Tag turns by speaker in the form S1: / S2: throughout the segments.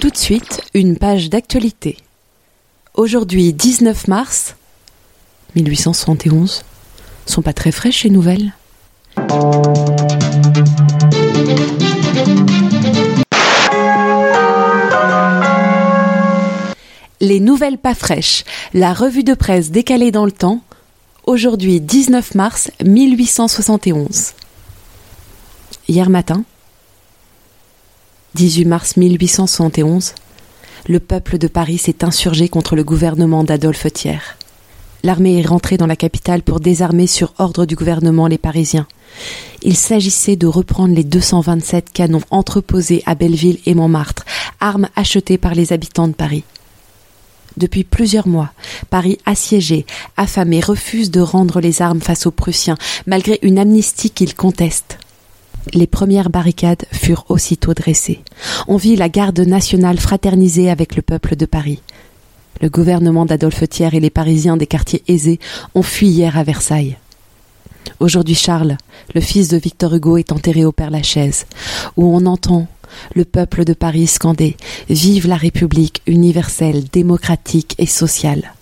S1: Tout de suite, une page d'actualité. Aujourd'hui, 19 mars 1871. Sont pas très fraîches les nouvelles? Les nouvelles pas fraîches, la revue de presse décalée dans le temps, aujourd'hui 19 mars 1871. Hier matin, 18 mars 1871, le peuple de Paris s'est insurgé contre le gouvernement d'Adolphe Thiers. L'armée est rentrée dans la capitale pour désarmer sur ordre du gouvernement les Parisiens. Il s'agissait de reprendre les 227 canons entreposés à Belleville et Montmartre, armes achetées par les habitants de Paris. Depuis plusieurs mois, Paris assiégé, affamé, refuse de rendre les armes face aux Prussiens, malgré une amnistie qu'ils contestent. Les premières barricades furent aussitôt dressées. On vit la garde nationale fraterniser avec le peuple de Paris. Le gouvernement d'Adolphe Thiers et les Parisiens des quartiers aisés ont fui hier à Versailles. Aujourd'hui Charles, le fils de Victor Hugo, est enterré au Père-Lachaise, où on entend le peuple de Paris scander Vive la République universelle, démocratique et sociale.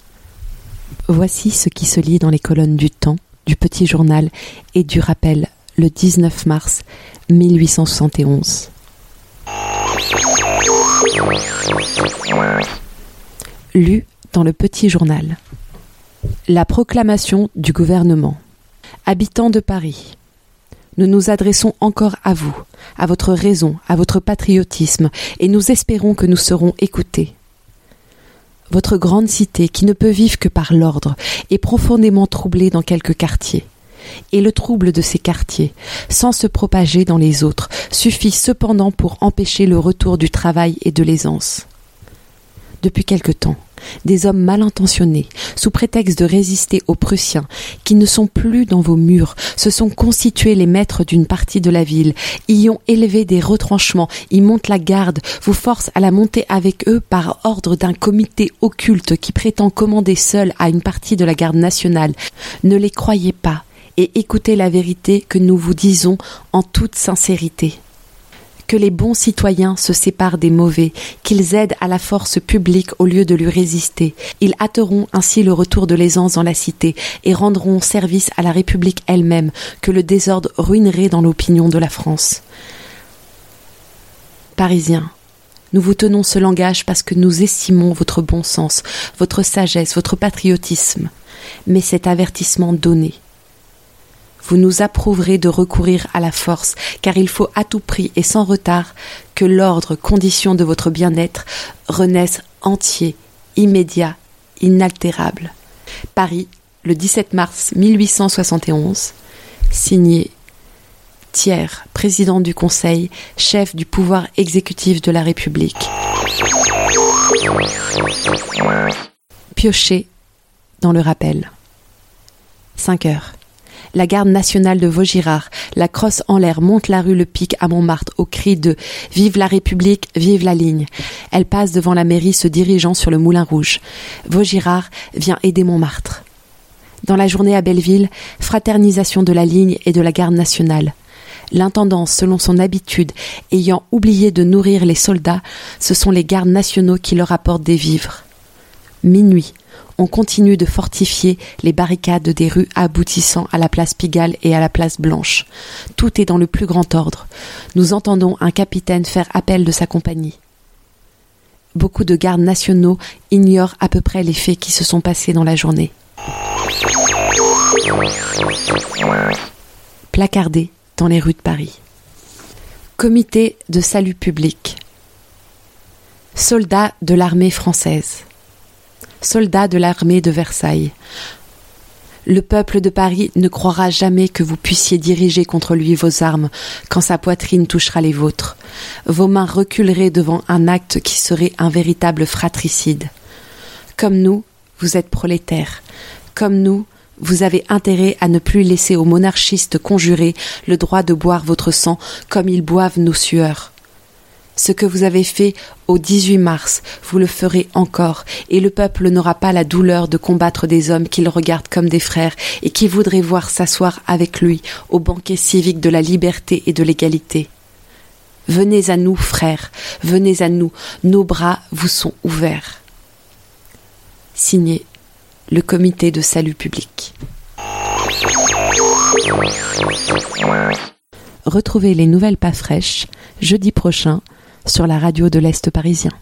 S1: Voici ce qui se lit dans les colonnes du Temps, du Petit Journal et du Rappel le 19 mars 1871. Lu dans le Petit Journal. La proclamation du gouvernement. Habitants de Paris, nous nous adressons encore à vous, à votre raison, à votre patriotisme, et nous espérons que nous serons écoutés. Votre grande cité, qui ne peut vivre que par l'ordre, est profondément troublée dans quelques quartiers. Et le trouble de ces quartiers, sans se propager dans les autres, suffit cependant pour empêcher le retour du travail et de l'aisance. Depuis quelque temps, des hommes mal intentionnés, sous prétexte de résister aux Prussiens, qui ne sont plus dans vos murs, se sont constitués les maîtres d'une partie de la ville, y ont élevé des retranchements, y montent la garde, vous forcent à la monter avec eux par ordre d'un comité occulte qui prétend commander seul à une partie de la garde nationale. Ne les croyez pas, et écoutez la vérité que nous vous disons en toute sincérité que les bons citoyens se séparent des mauvais, qu'ils aident à la force publique au lieu de lui résister. Ils hâteront ainsi le retour de l'aisance dans la cité et rendront service à la République elle-même, que le désordre ruinerait dans l'opinion de la France. Parisiens, nous vous tenons ce langage parce que nous estimons votre bon sens, votre sagesse, votre patriotisme. Mais cet avertissement donné, vous nous approuverez de recourir à la force, car il faut à tout prix et sans retard que l'ordre, condition de votre bien-être, renaisse entier, immédiat, inaltérable. Paris, le 17 mars 1871, signé Thiers, président du Conseil, chef du pouvoir exécutif de la République. Pioché dans le rappel. 5 heures la garde nationale de Vaugirard, la crosse en l'air, monte la rue Le Pic à Montmartre au cri de Vive la République, vive la ligne. Elle passe devant la mairie se dirigeant sur le Moulin Rouge. Vaugirard vient aider Montmartre. Dans la journée à Belleville, fraternisation de la ligne et de la garde nationale. L'intendant, selon son habitude, ayant oublié de nourrir les soldats, ce sont les gardes nationaux qui leur apportent des vivres. Minuit, on continue de fortifier les barricades des rues aboutissant à la place Pigalle et à la place Blanche. Tout est dans le plus grand ordre. Nous entendons un capitaine faire appel de sa compagnie. Beaucoup de gardes nationaux ignorent à peu près les faits qui se sont passés dans la journée. Placardés dans les rues de Paris. Comité de salut public. Soldats de l'armée française soldats de l'armée de Versailles. Le peuple de Paris ne croira jamais que vous puissiez diriger contre lui vos armes quand sa poitrine touchera les vôtres. Vos mains reculeraient devant un acte qui serait un véritable fratricide. Comme nous, vous êtes prolétaires. Comme nous, vous avez intérêt à ne plus laisser aux monarchistes conjurés le droit de boire votre sang comme ils boivent nos sueurs. Ce que vous avez fait au 18 mars, vous le ferez encore, et le peuple n'aura pas la douleur de combattre des hommes qu'il regarde comme des frères et qui voudraient voir s'asseoir avec lui au banquet civique de la liberté et de l'égalité. Venez à nous, frères, venez à nous, nos bras vous sont ouverts. Signé le Comité de salut public. Retrouvez les nouvelles pas fraîches jeudi prochain sur la radio de l'Est parisien.